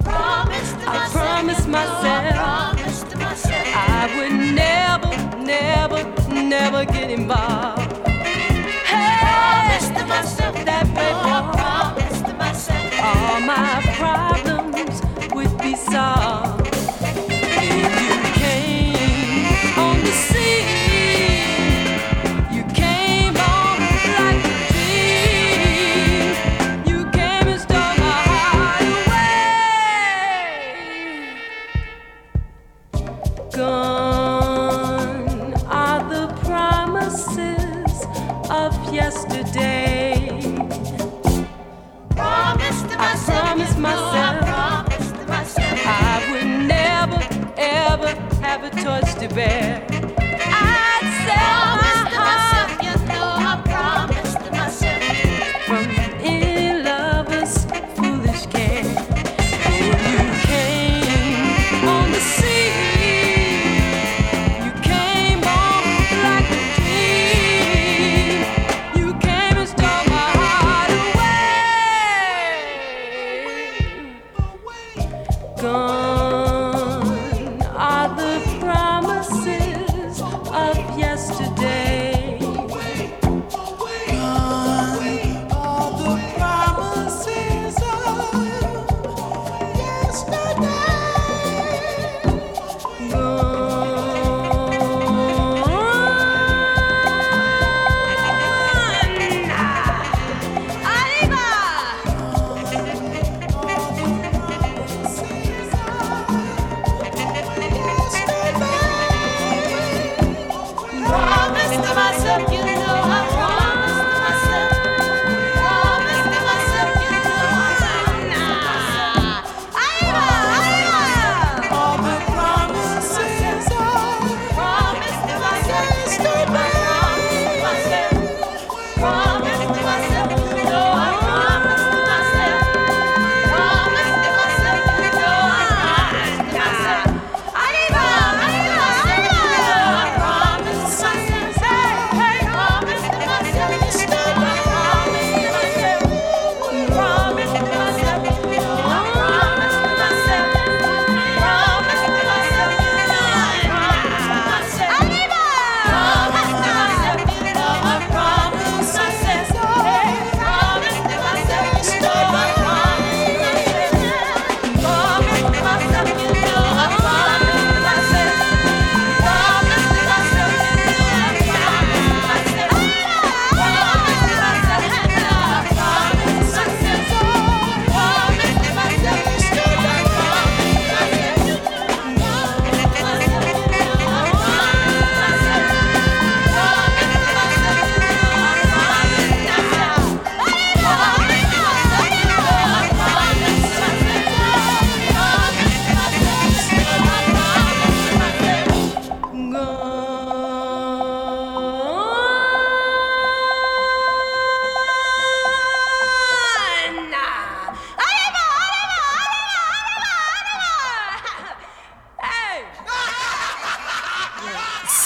Promised I promised myself, promise myself I would never, never, never get involved.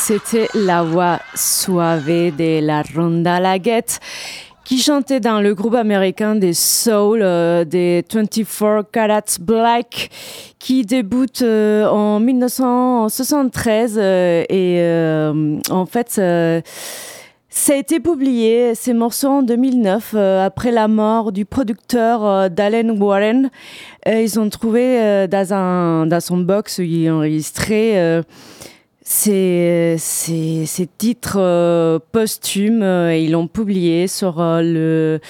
C'était la voix suave de la Ronda Laguette qui chantait dans le groupe américain des Soul euh, des 24 Carats Black qui débute euh, en 1973 euh, et euh, en fait ça a été publié, ces morceaux, en 2009, après la mort du producteur d'Allen Warren. Ils ont trouvé dans, son box où il enregistrait ces, titres euh, posthumes euh, ils l'ont publié sur euh, le,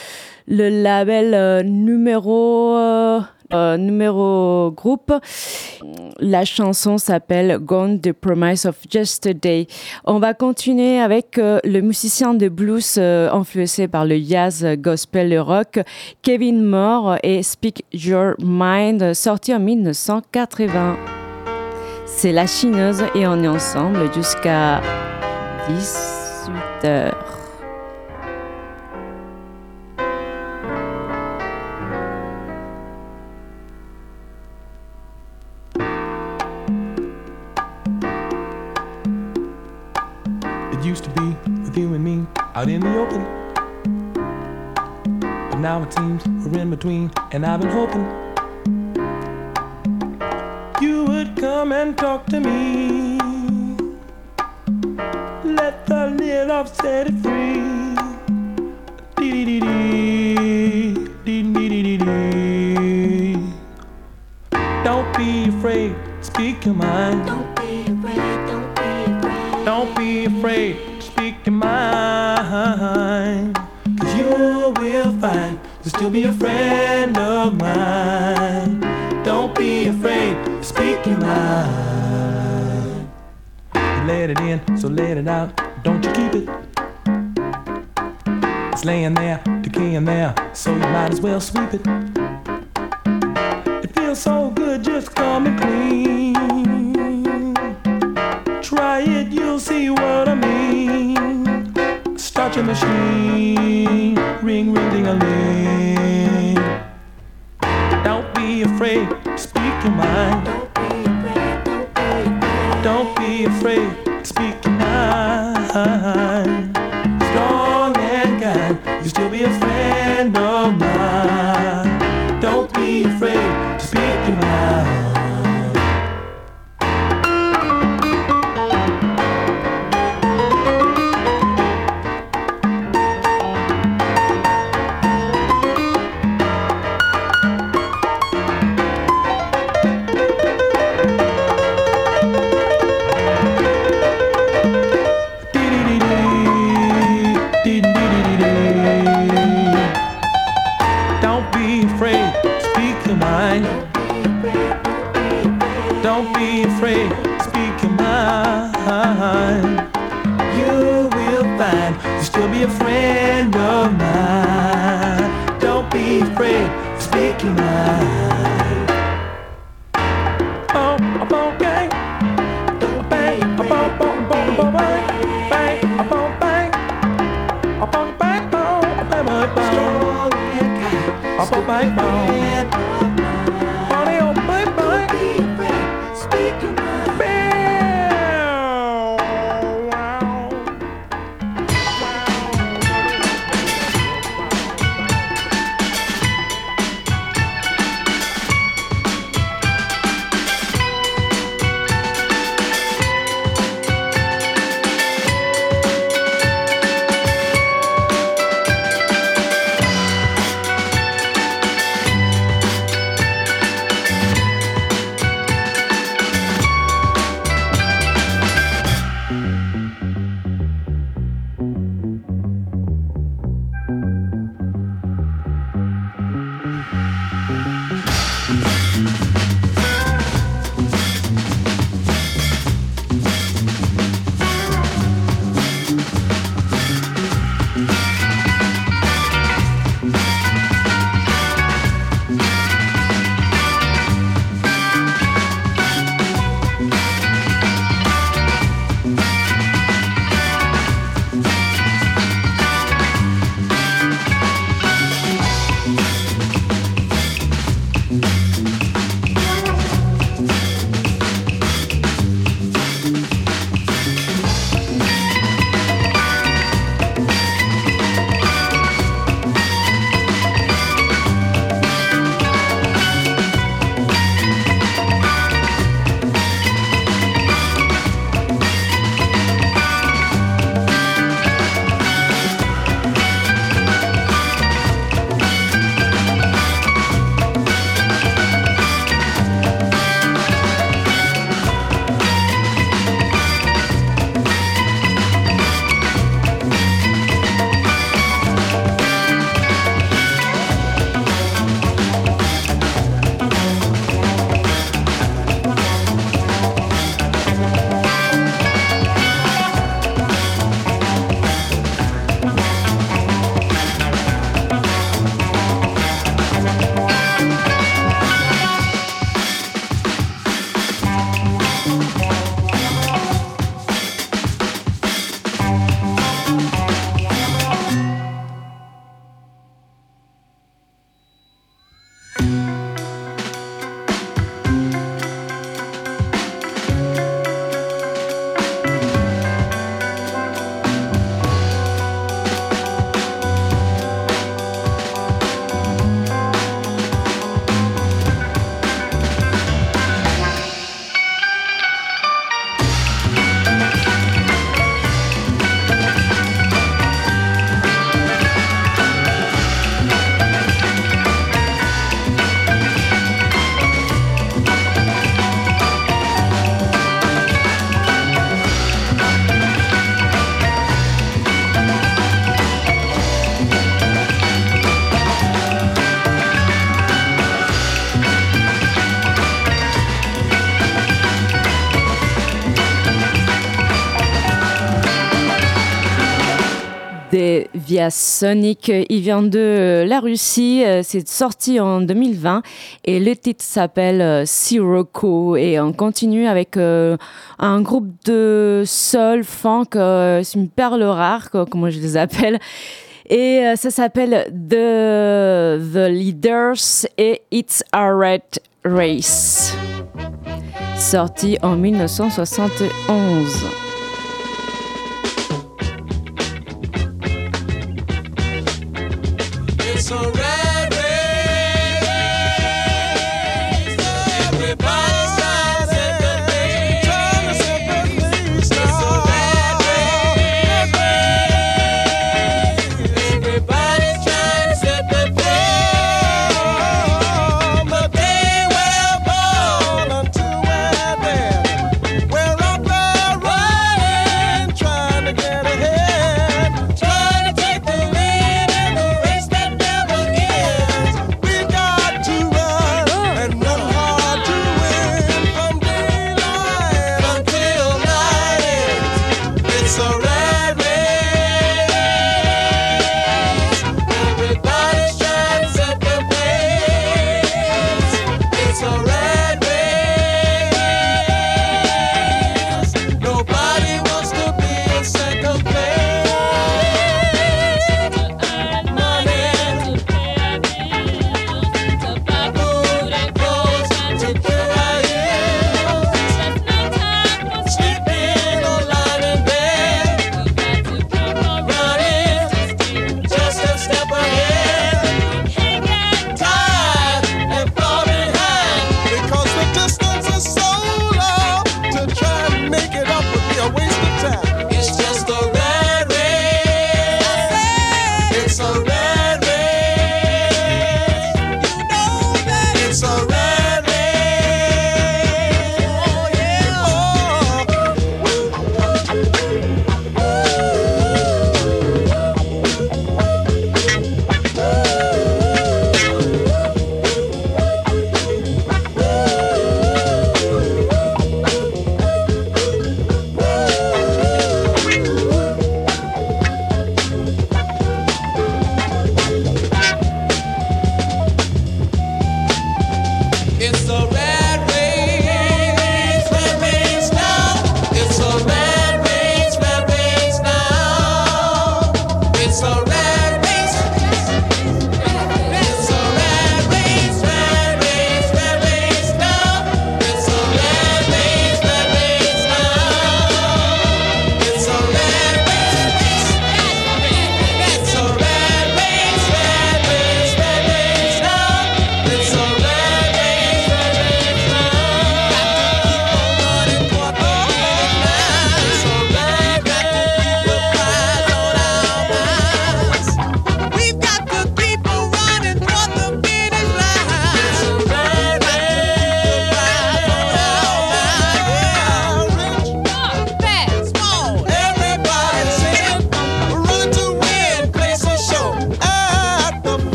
le label numéro, numéro groupe. La chanson s'appelle Gone the Promise of Yesterday. On va continuer avec le musicien de blues influencé par le jazz, gospel et rock, Kevin Moore et Speak Your Mind, sorti en 1980. C'est la chineuse et on est ensemble jusqu'à 18 heures. It used to be with you and me out in the open. Now it seems we're in between, and I've been hoping you would come and talk to me. Let the little set it free. Dee-dee-dee-dee, dee-dee-dee-dee. Don't be afraid, speak your mind. Don't be afraid, don't be afraid. Don't be afraid to speak your mind. Cause you will find you'll still be a friend of mine. Speak your mind. You let it in, so let it out. Don't you keep it. It's laying there, decaying there, so you might as well sweep it. It feels so good just coming clean. Try it, you'll see what I mean. Start your machine, ring, ring, ding a ling. Don't be afraid speak your mind afraid to speak now. Sonic. Il vient de la Russie. euh, C'est sorti en 2020 et le titre s'appelle euh, Sirocco. Et on continue avec euh, un groupe de soul, funk. euh, C'est une perle rare, quoi, comment je les appelle. Et euh, ça s'appelle The, The Leaders et It's a Red Race. Sorti en 1971.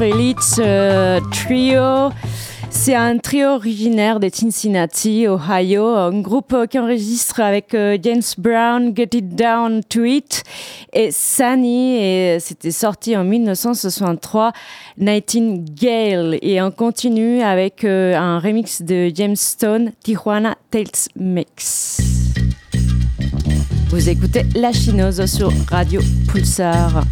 Elite euh, Trio. C'est un trio originaire de Cincinnati, Ohio, un groupe qui enregistre avec euh, James Brown, Get It Down to It et Sunny, et c'était sorti en 1963, Nightingale. Et on continue avec euh, un remix de James Stone, Tijuana Tales Mix. Vous écoutez La Chinoise sur Radio Pulsar.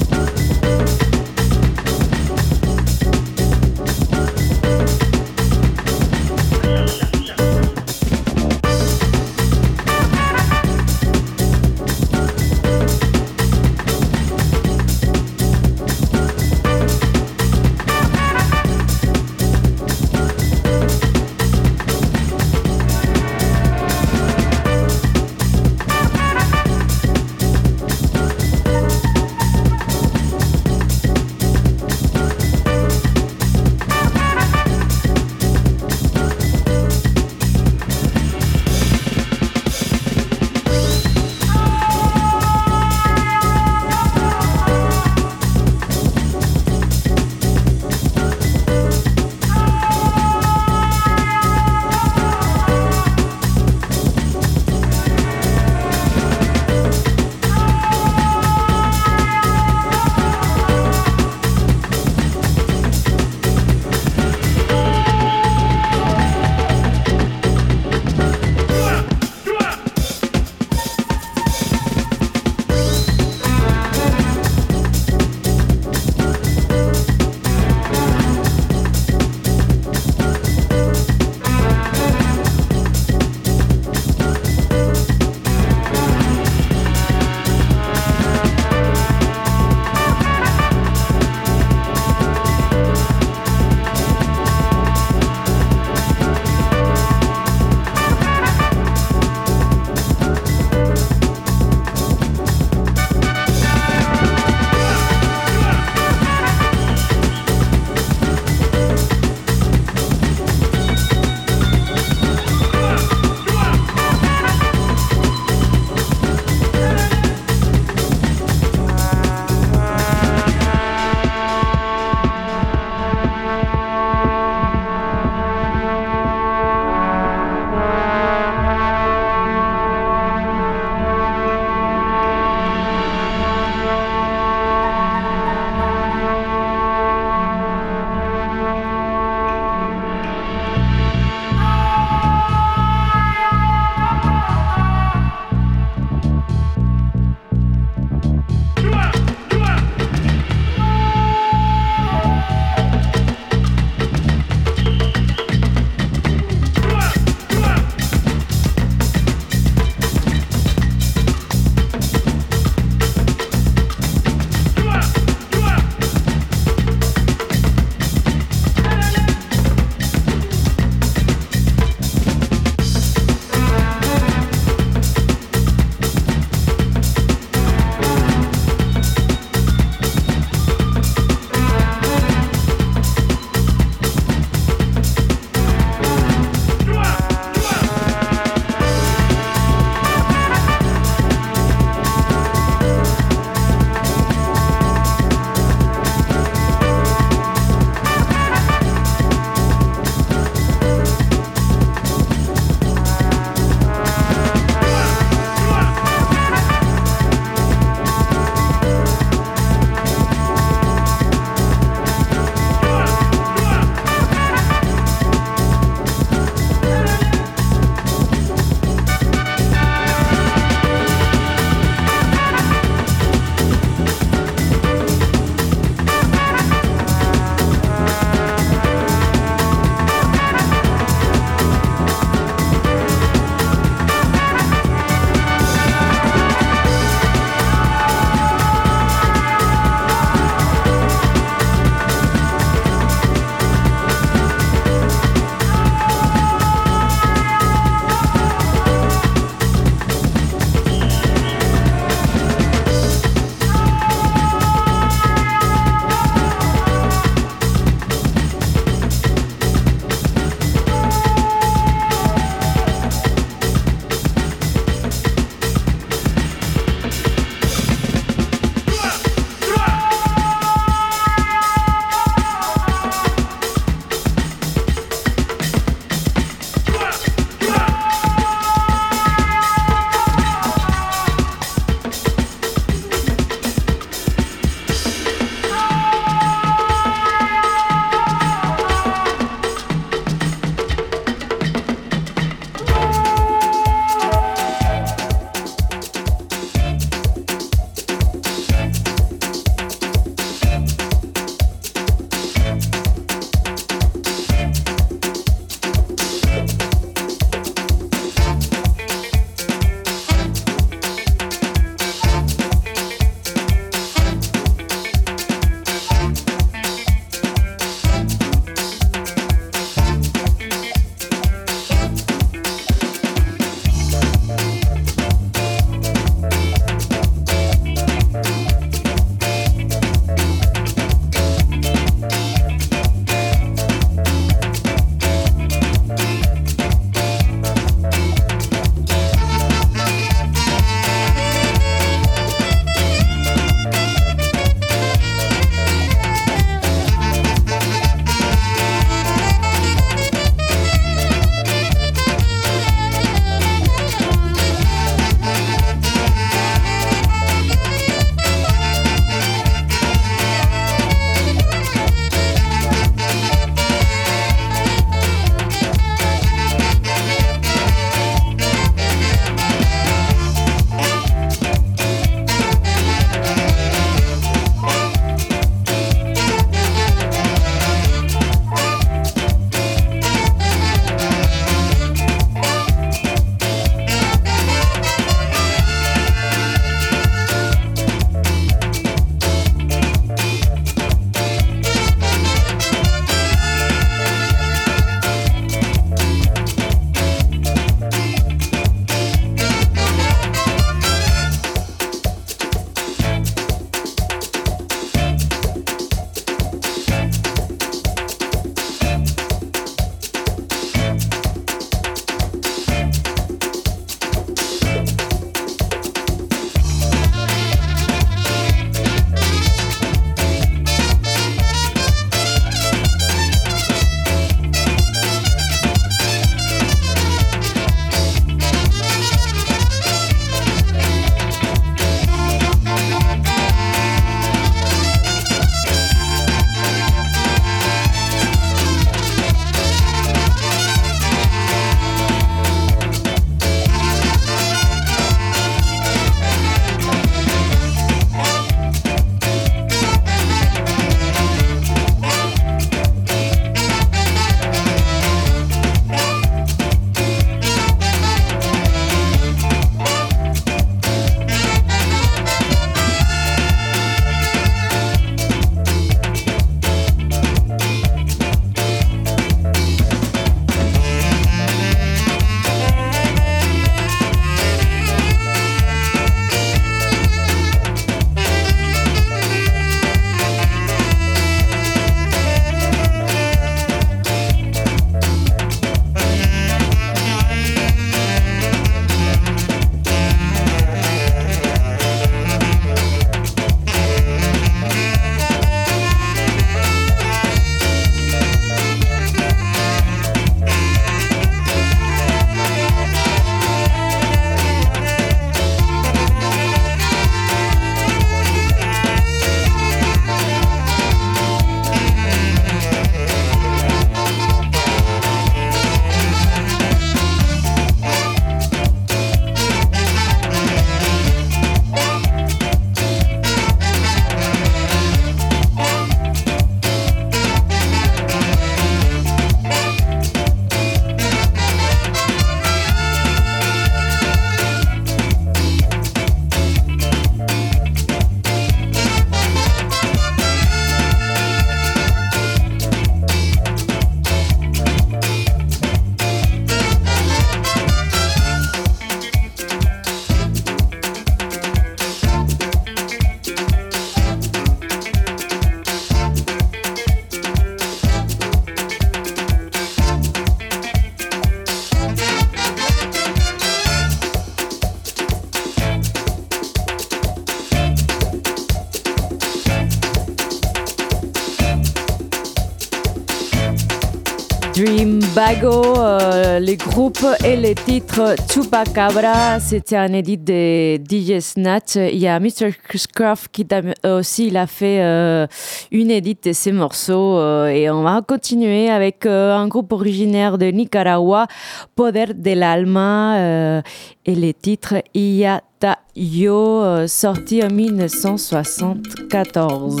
Bago, euh, les groupes et les titres Chupacabra, c'était un édit de DJ Snatch. Il y a Mr. Scruff qui aussi il a fait euh, une édite de ces morceaux euh, et on va continuer avec un groupe originaire de Nicaragua, Poder del Alma et les titres Iyata Yo, sorti en 1974.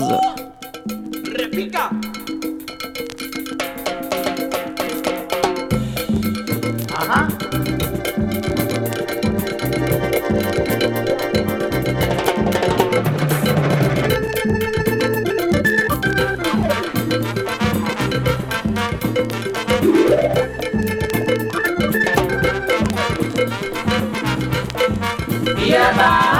Almighty, Hah, iya,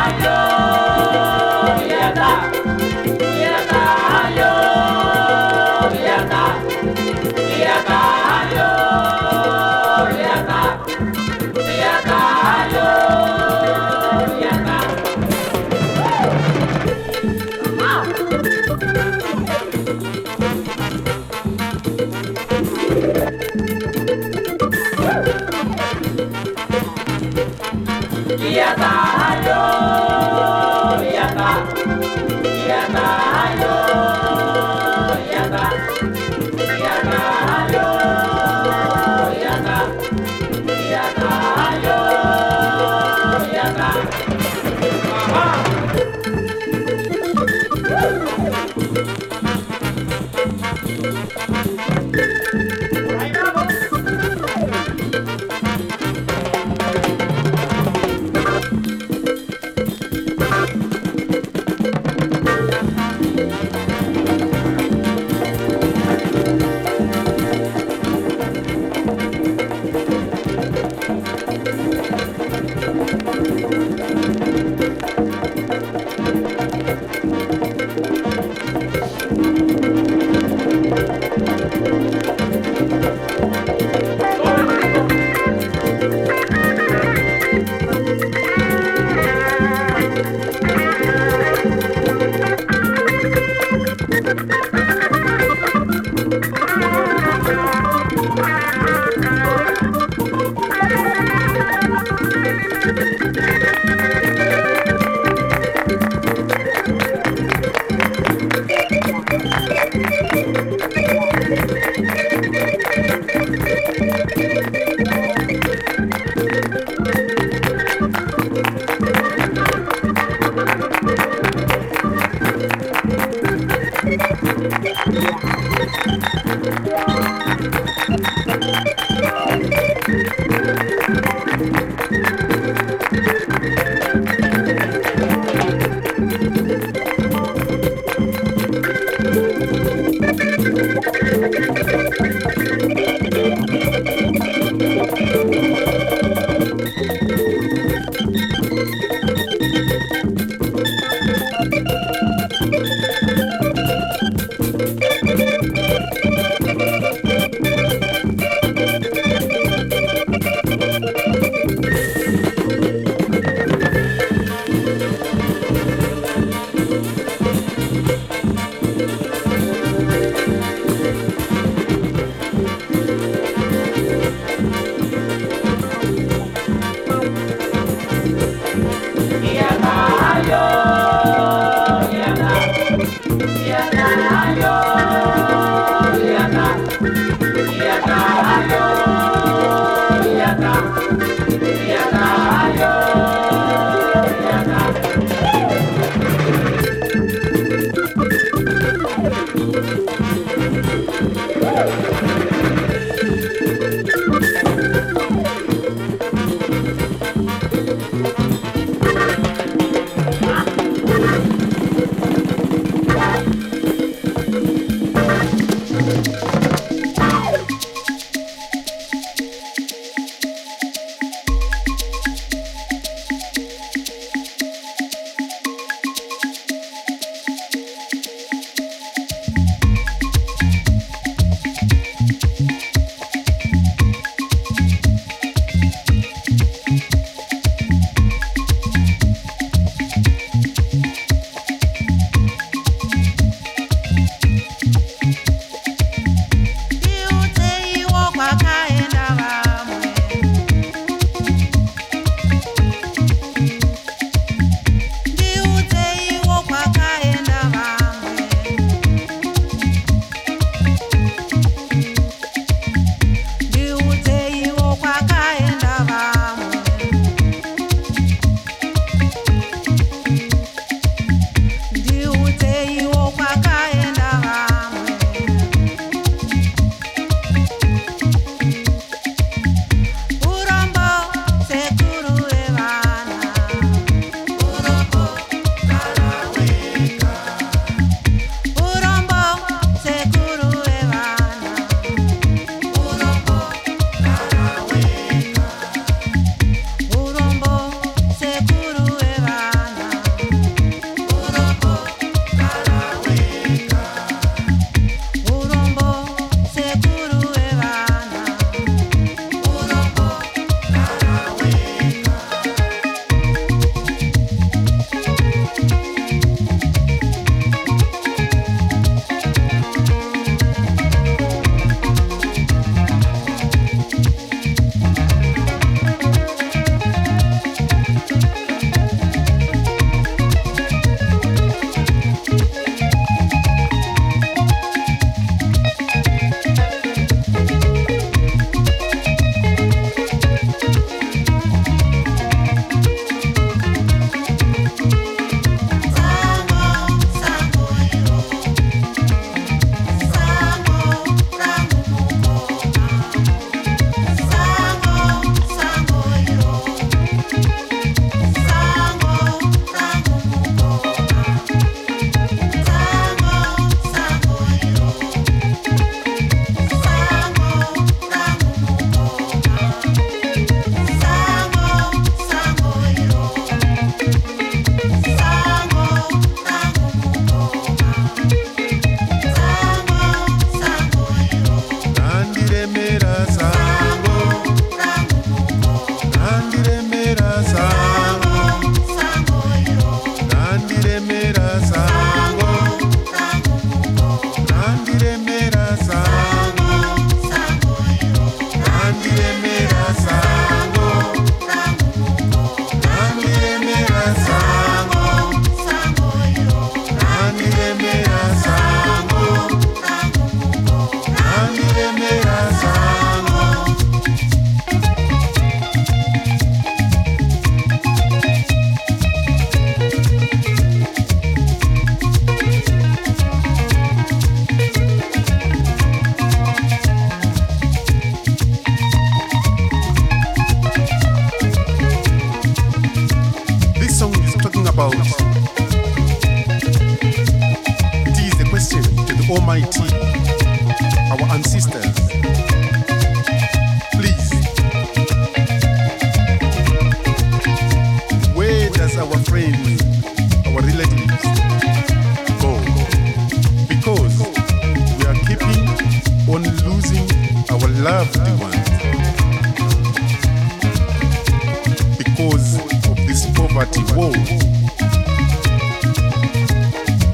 party. Whoa.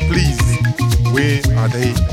Please, where are they?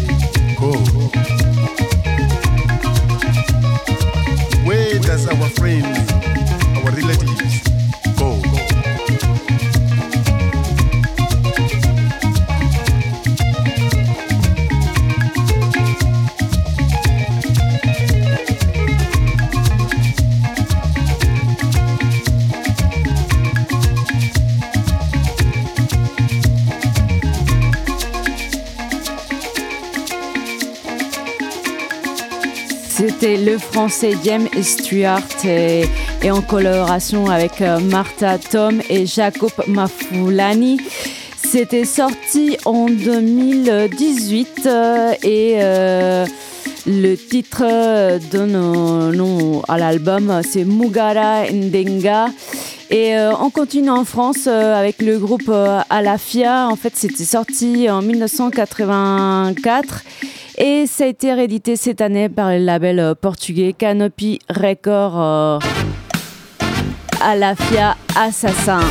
Français Diem Stuart et, en collaboration avec euh, Martha Tom et Jacob Mafoulani. C'était sorti en 2018 euh, et euh, le titre donne nom à l'album, c'est Mugara Ndenga. Et euh, on continue en France avec le groupe Alafia. En fait, c'était sorti en 1984 et ça a été réédité cette année par le label euh, portugais Canopy Record euh, Alafia Assassin.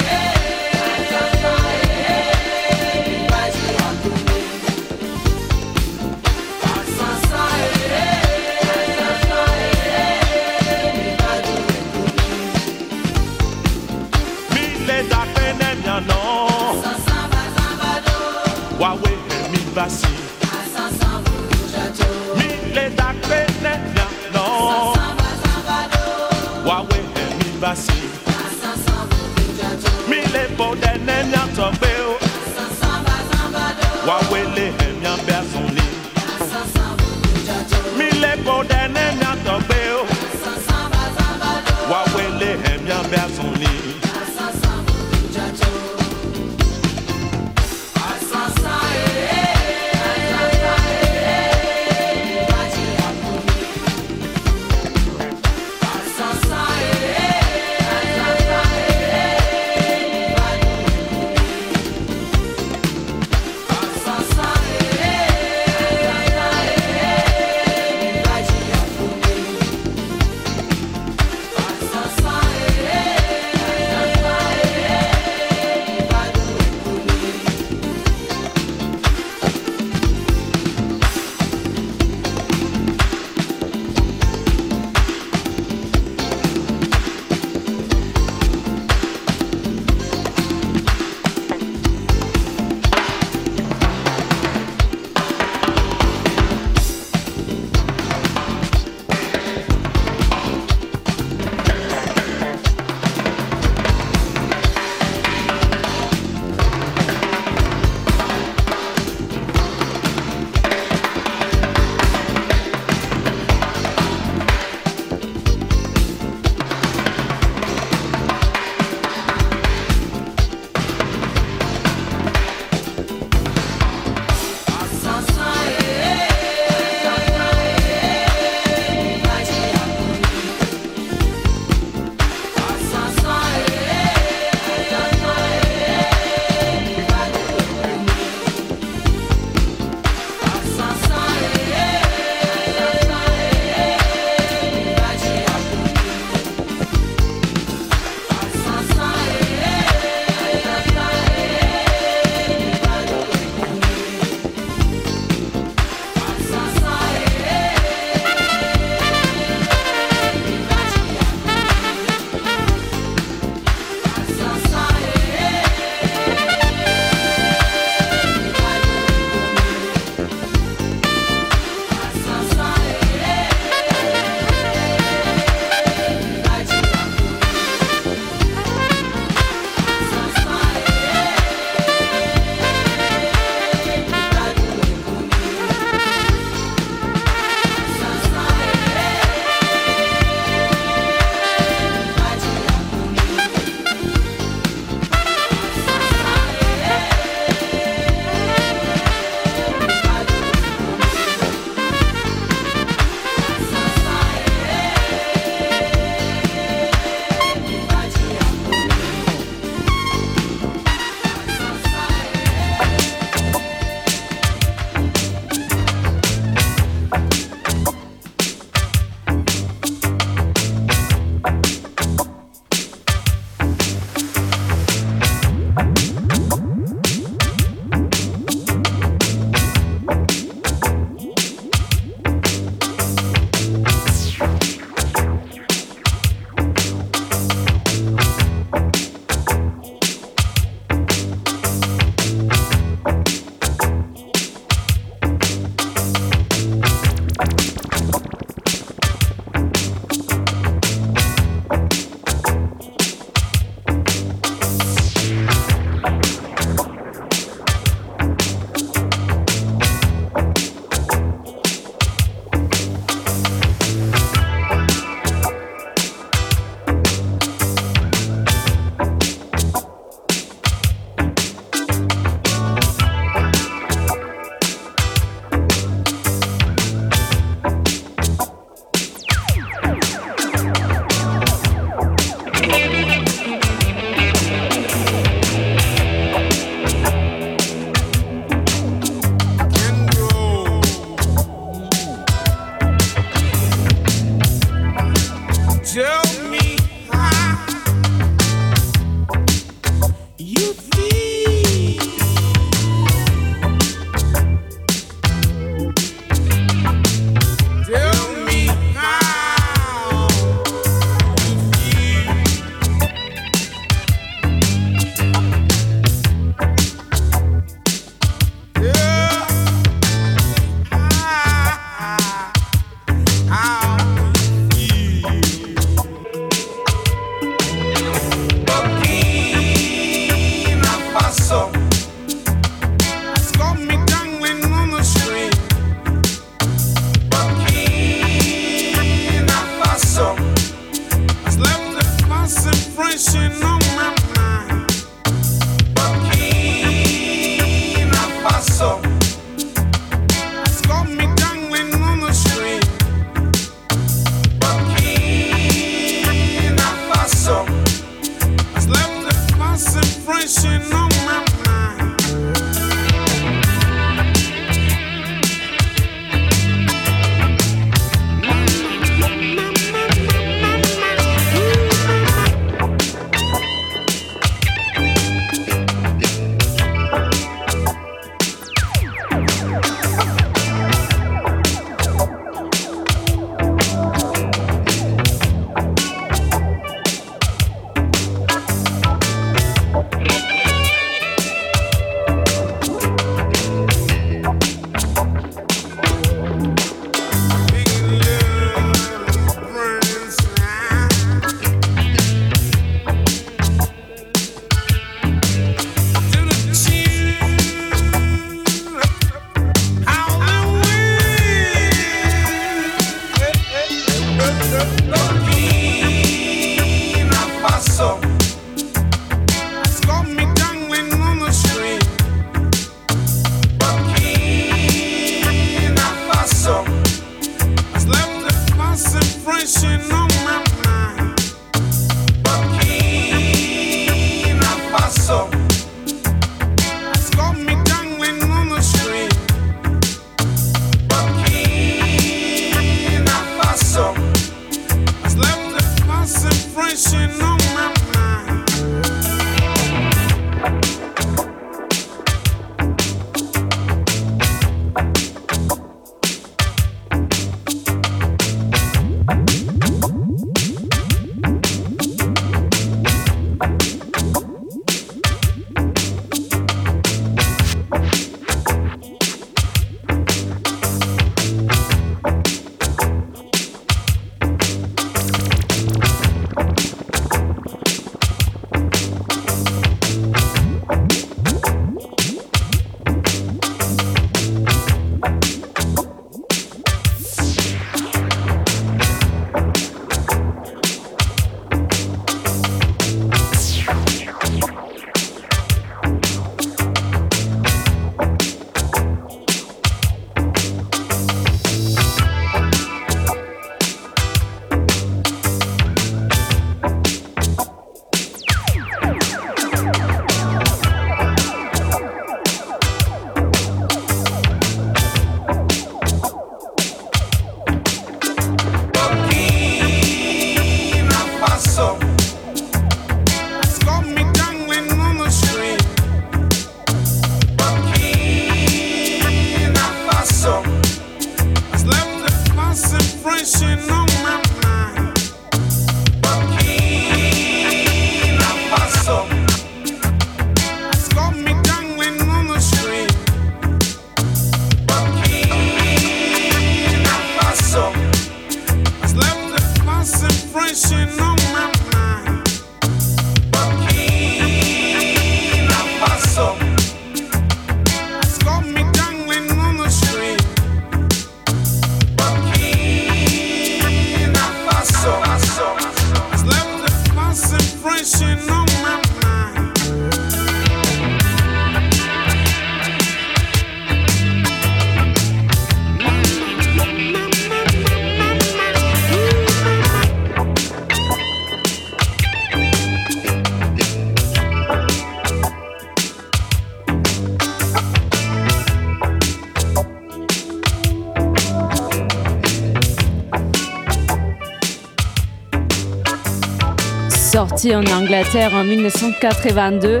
en Angleterre en 1982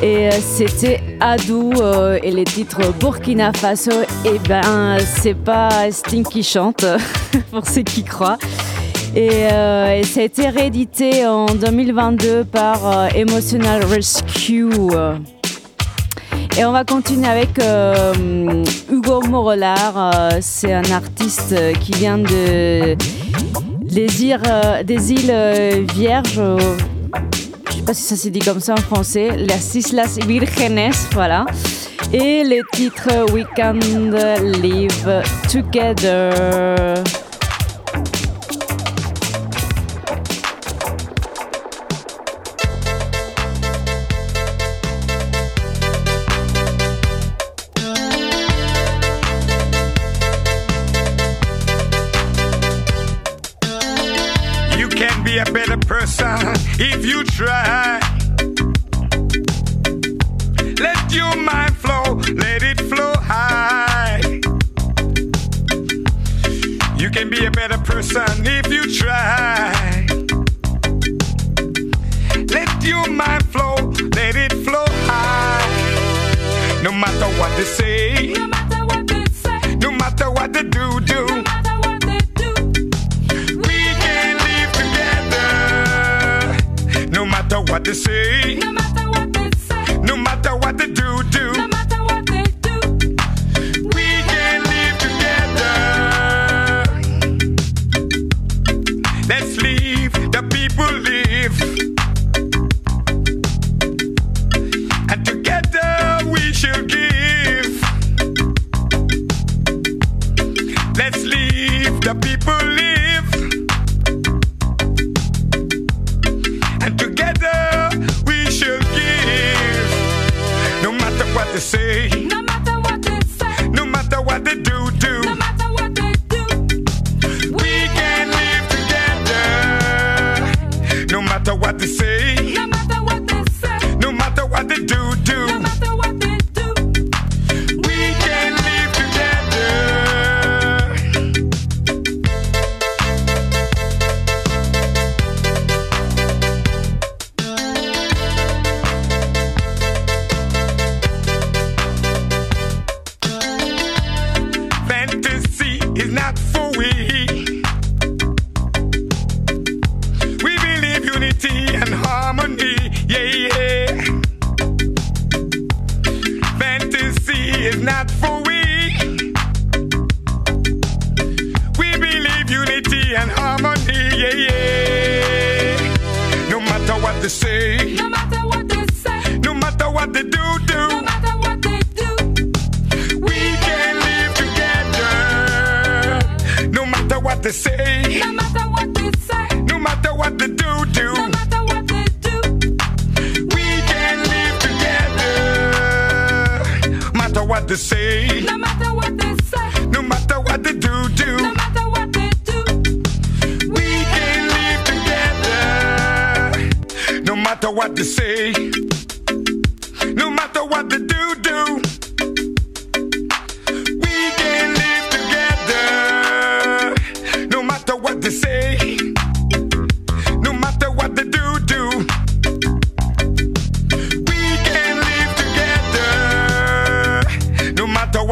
et euh, c'était Adou euh, et les titres Burkina Faso et ben c'est pas Sting qui chante pour ceux qui croient. Et, euh, et, ça a été réédité en 2022 par euh, Emotional Rescue. Et on va continuer avec Hugo Morolard c'est un artiste qui vient de des îles, euh, des îles euh, vierges. Euh, je sais pas si ça se dit comme ça en français. Las Islas Vírgenes, voilà. Et le titre Weekend Live Together. The people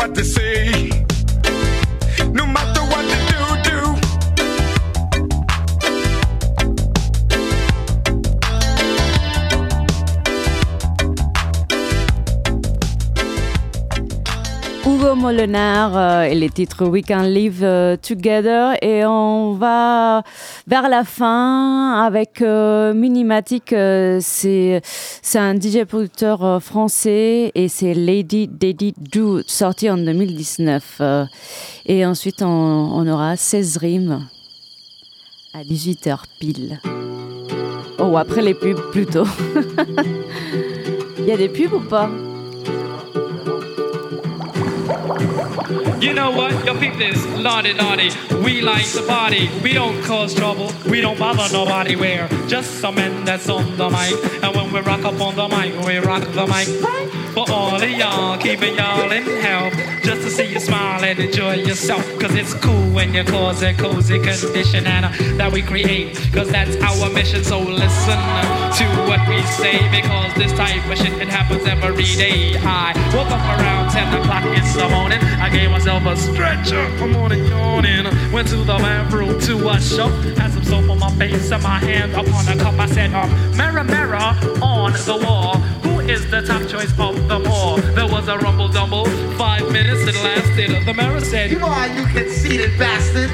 what they say. Le Molenard euh, et les titres We Can Live euh, Together. Et on va vers la fin avec euh, Minimatic. c'est un DJ producteur français et c'est Lady Daddy Do, sorti en 2019. et ensuite, on, on aura 16 rimes à 18h pile. Oh, après les pubs plutôt. Il y a des pubs ou pas? You know what? Your people is naughty naughty. We like the party. We don't cause trouble. We don't bother nobody. We're just some men that's on the mic. And when we rock up on the mic, we rock the mic. For all of y'all, keeping y'all in health. Just to see you smile and enjoy yourself. Cause it's cool when you cause a cozy condition and uh, that we create. Cause that's our mission. So listen to what we say. Because this type of shit, it happens every day. I woke up around 10 o'clock in the morning. I gave a stretcher. I'm on and yawning. Went to the bathroom to wash up. Had some soap on my face and my hand up on a cup. I said, um, mirror, mirror on the wall. Who is the top choice of them all? There was a rumble dumble. Five minutes it lasted. The mirror said, You know how you conceited bastard?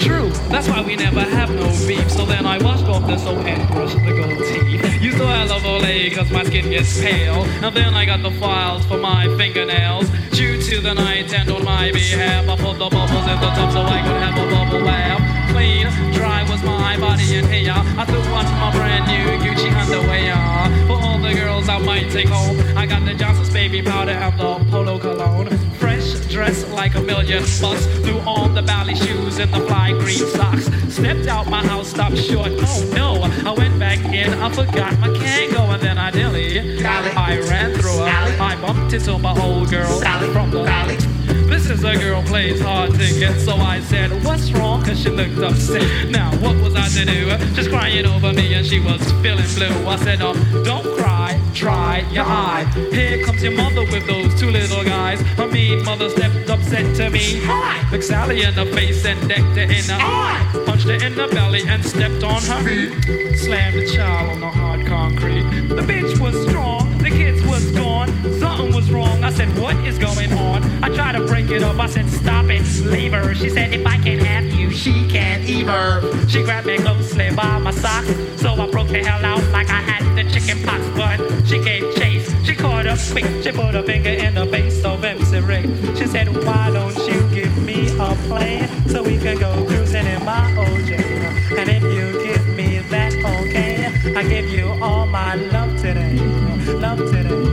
True. That's why we never have no beef. So then I washed off the soap and brushed the gold teeth. Used to have Olay cause my skin gets pale. And then I got the files for my fingernails. Due to the night and on my behalf, I put the bubbles in the tub so I could have a bubble bath. Clean, dry was my body in here. I threw on my brand new Gucci underwear. For all the girls I might take home, I got the Johnson's baby powder and the polo cologne. Dressed like a million bucks. Threw on the ballet shoes and the fly green socks. Stepped out my house, stopped short. Oh no, I went back in, I forgot my Kango and then I dilly. I ran through her. I bumped into my old girl from the Sally. This is a girl plays hard to get, so I said, What's wrong? Cause she looked upset. Now, what was I to do? Just crying over me, and she was feeling blue. I said, Oh, don't cry, try your eye. Here comes your mother with those two little guys. Her mean mother stepped up, said to me, Hi! Looked Sally in the face and decked her in the eye. Punched her in the belly and stepped on her feet. Slammed the child on the hard concrete. The bitch was Something was wrong. I said, What is going on? I tried to break it up. I said, Stop it, leave her. She said, If I can't have you, she can't either. She grabbed me closely by my socks. So I broke the hell out like I had the chicken pox. But she gave chase. She caught up quick. She put a finger in the face of MC Rick. She said, Why don't you give me a plane so we can go cruising in my OJ? And if you give me that okay, I give you all my love today. Love today.